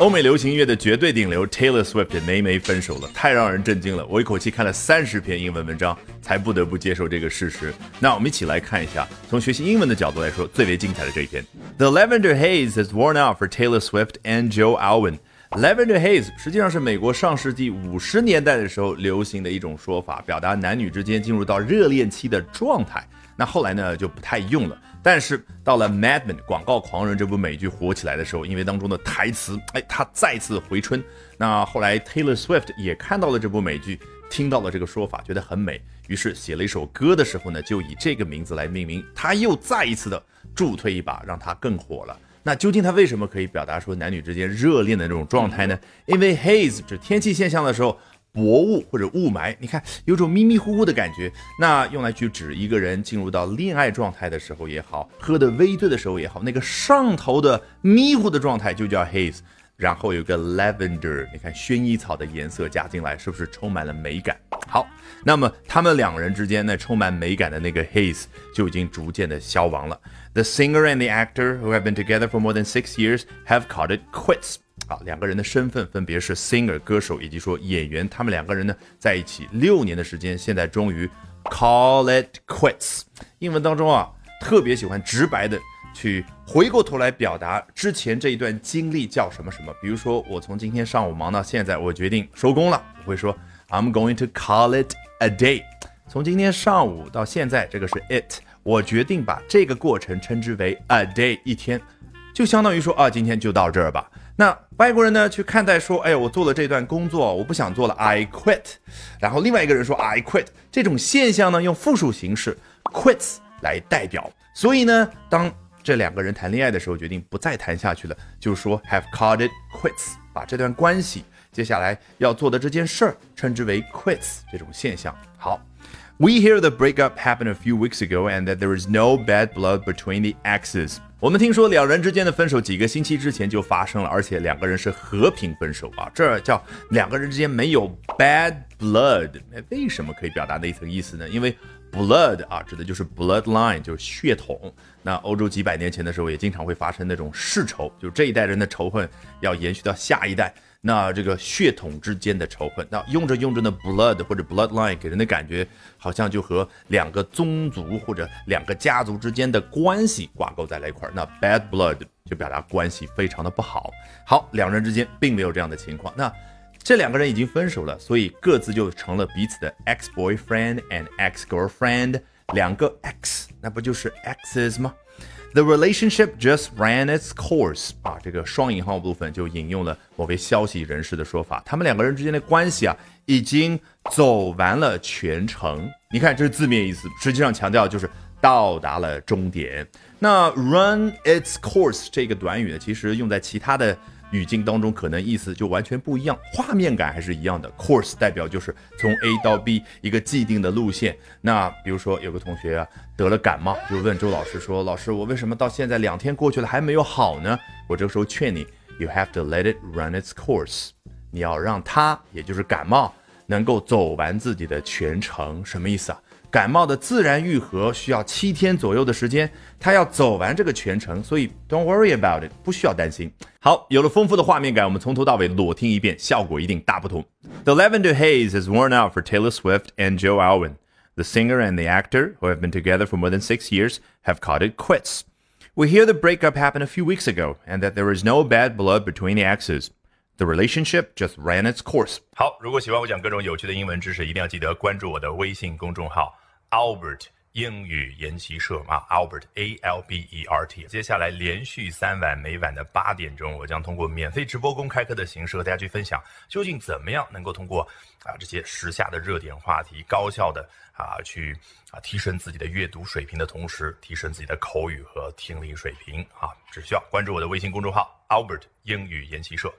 欧美流行音乐的绝对顶流 Taylor Swift 梅梅分手了，太让人震惊了。我一口气看了三十篇英文文章，才不得不接受这个事实。那我们一起来看一下，从学习英文的角度来说，最为精彩的这一篇。The lavender haze has worn out for Taylor Swift and Joe Alwyn. Lavender haze 实际上是美国上世纪五十年代的时候流行的一种说法，表达男女之间进入到热恋期的状态。那后来呢就不太用了。但是到了《Mad Men》广告狂人这部美剧火起来的时候，因为当中的台词，哎，他再次回春。那后来 Taylor Swift 也看到了这部美剧，听到了这个说法，觉得很美，于是写了一首歌的时候呢，就以这个名字来命名。他又再一次的助推一把，让他更火了。那究竟他为什么可以表达出男女之间热恋的那种状态呢？因为 haze 指天气现象的时候。薄雾或者雾霾，你看有种迷迷糊糊的感觉。那用来去指一个人进入到恋爱状态的时候也好，喝的微醉的时候也好，那个上头的迷糊的状态就叫 haze。然后有个 lavender，你看薰衣草的颜色加进来，是不是充满了美感？好，那么他们两人之间那充满美感的那个 haze 就已经逐渐的消亡了。The singer and the actor who have been together for more than six years have called it quits. 啊，两个人的身份分别是 singer 歌手以及说演员，他们两个人呢在一起六年的时间，现在终于 call it quits。英文当中啊，特别喜欢直白的去回过头来表达之前这一段经历叫什么什么。比如说，我从今天上午忙到现在，我决定收工了，我会说 I'm going to call it a day。从今天上午到现在，这个是 it，我决定把这个过程称之为 a day，一天，就相当于说啊，今天就到这儿吧。那外国人呢去看待说，哎呀，我做了这段工作，我不想做了，I quit。然后另外一个人说，I quit。这种现象呢，用复数形式 quits 来代表。所以呢，当这两个人谈恋爱的时候，决定不再谈下去了，就说 have called it quits，把这段关系接下来要做的这件事儿称之为 quits 这种现象。好，We hear the breakup happened a few weeks ago and that there is no bad blood between the exes。我们听说两人之间的分手几个星期之前就发生了，而且两个人是和平分手啊，这叫两个人之间没有 bad blood。为什么可以表达那层意思呢？因为 blood 啊，指的就是 bloodline，就是血统。那欧洲几百年前的时候也经常会发生那种世仇，就这一代人的仇恨要延续到下一代。那这个血统之间的仇恨，那用着用着呢，blood 或者 bloodline 给人的感觉好像就和两个宗族或者两个家族之间的关系挂钩在了一块儿。那 bad blood 就表达关系非常的不好。好，两人之间并没有这样的情况。那这两个人已经分手了，所以各自就成了彼此的 ex boyfriend and ex girlfriend，两个 x，那不就是 exes 吗？The relationship just ran its course 啊，这个双引号部分就引用了某位消息人士的说法，他们两个人之间的关系啊，已经走完了全程。你看，这是字面意思，实际上强调就是到达了终点。那 run its course 这个短语呢，其实用在其他的。语境当中可能意思就完全不一样，画面感还是一样的。Course 代表就是从 A 到 B 一个既定的路线。那比如说有个同学啊得了感冒，就问周老师说：“老师，我为什么到现在两天过去了还没有好呢？”我这个时候劝你，You have to let it run its course。你要让它，也就是感冒，能够走完自己的全程。什么意思啊？感冒的自然愈合需要七天左右的时间，他要走完这个全程，所以 don't worry about it，不需要担心。好，有了丰富的画面感，我们从头到尾裸听一遍，效果一定大不同。The lavender haze has worn out for Taylor Swift and Joe Alwyn. The singer and the actor, who have been together for more than six years, have called it quits. We hear the breakup happened a few weeks ago, and that there is no bad blood between the exes. The relationship just ran its course. 好，如果喜欢我讲各种有趣的英文知识，一定要记得关注我的微信公众号 Albert 英语研习社啊，Albert A L B E R T。接下来连续三晚，每晚的八点钟，我将通过免费直播公开课的形式和大家去分享，究竟怎么样能够通过啊这些时下的热点话题，高效的啊去啊提升自己的阅读水平的同时，提升自己的口语和听力水平啊，只需要关注我的微信公众号 Albert 英语研习社。